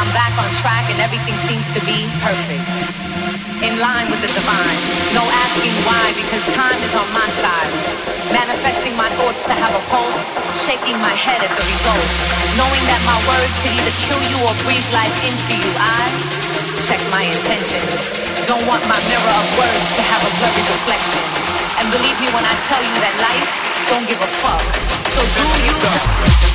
I'm back on track and everything seems to be perfect. In line with the divine. No asking why because time is on my side. Manifesting my thoughts to have a pulse, shaking my head at the results. Knowing that my words could either kill you or breathe life into you. I check my intentions. Don't want my mirror of words to have a blurry reflection. And believe me when I tell you that life don't give a fuck. So do you.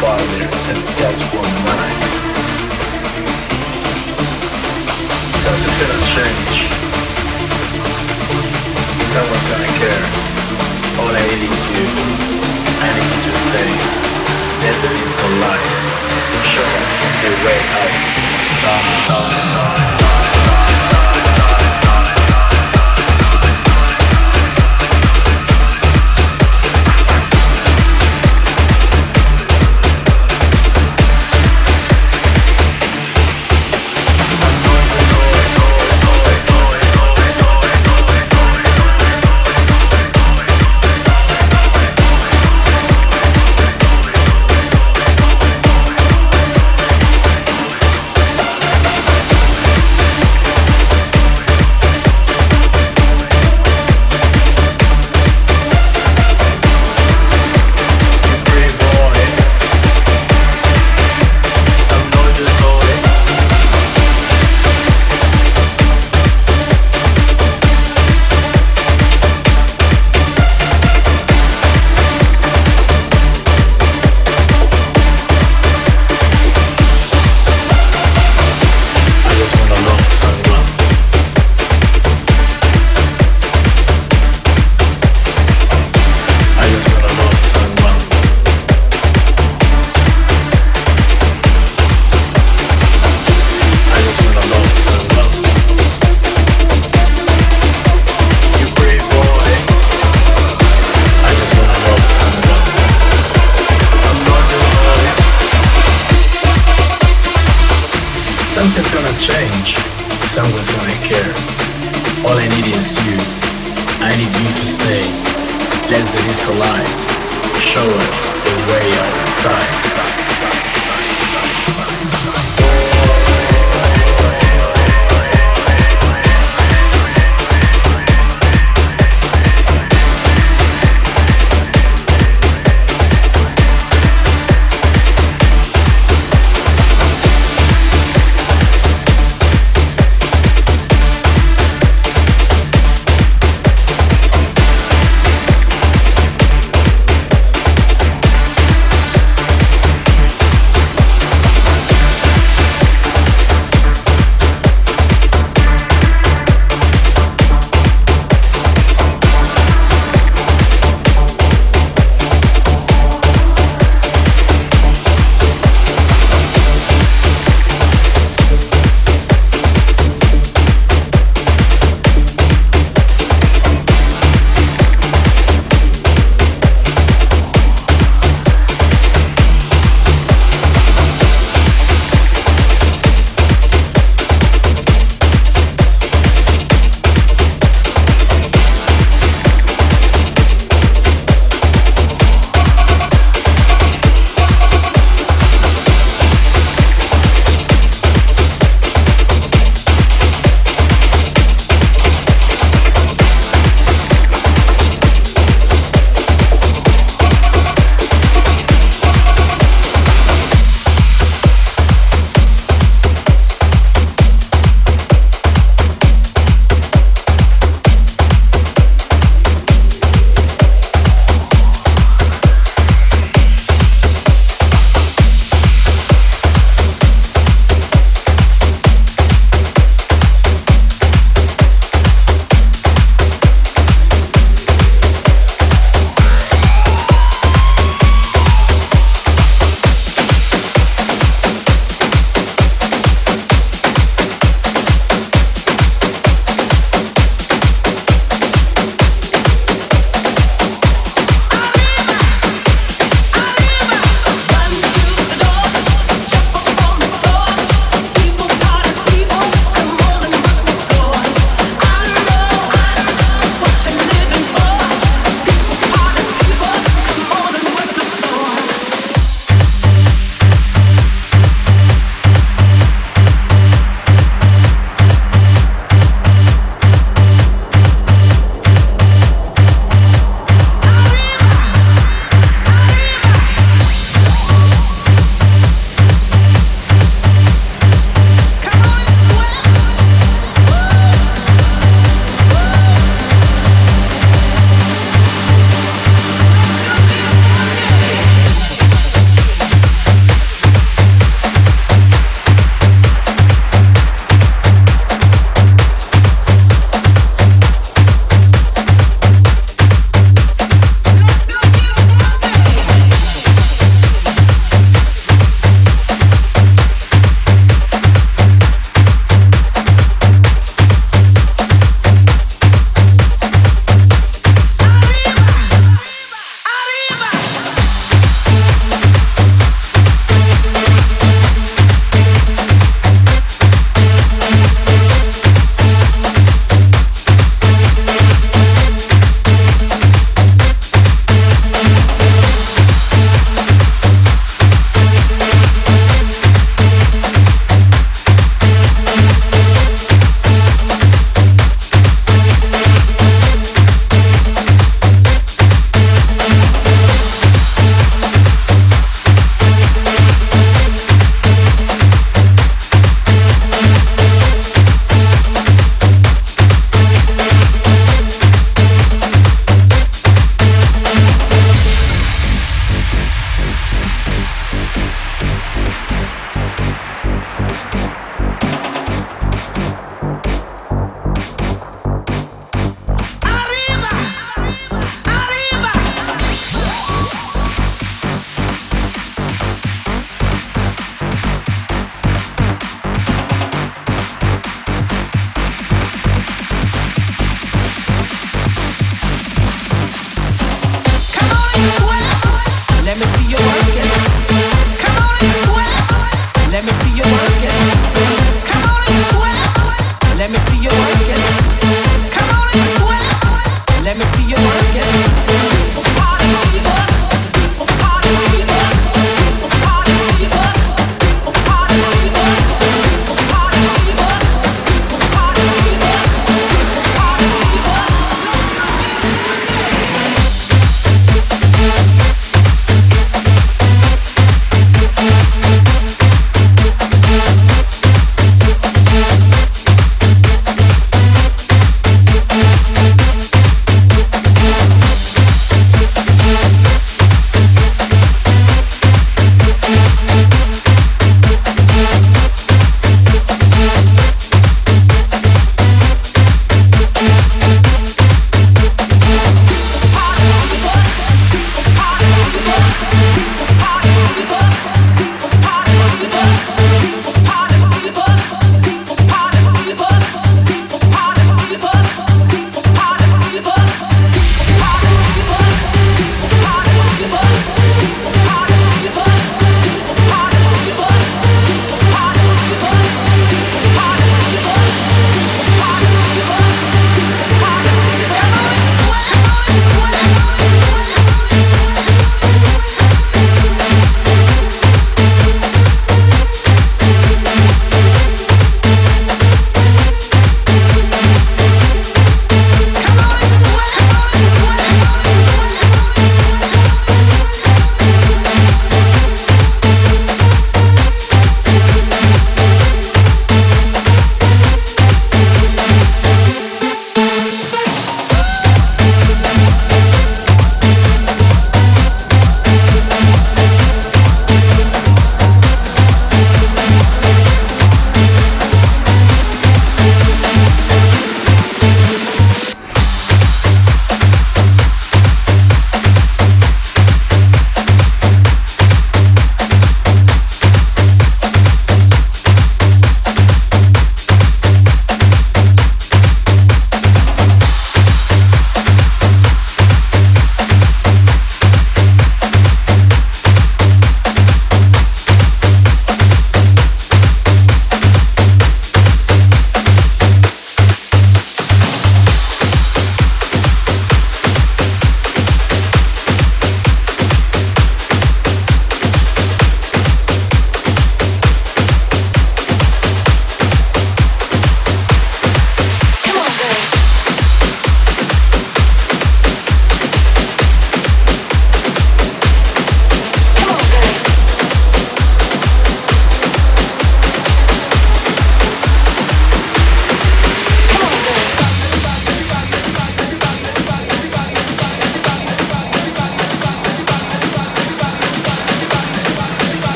Farther than night. Something's gonna change. Someone's gonna care. All I need is you. I need to stay. Way out.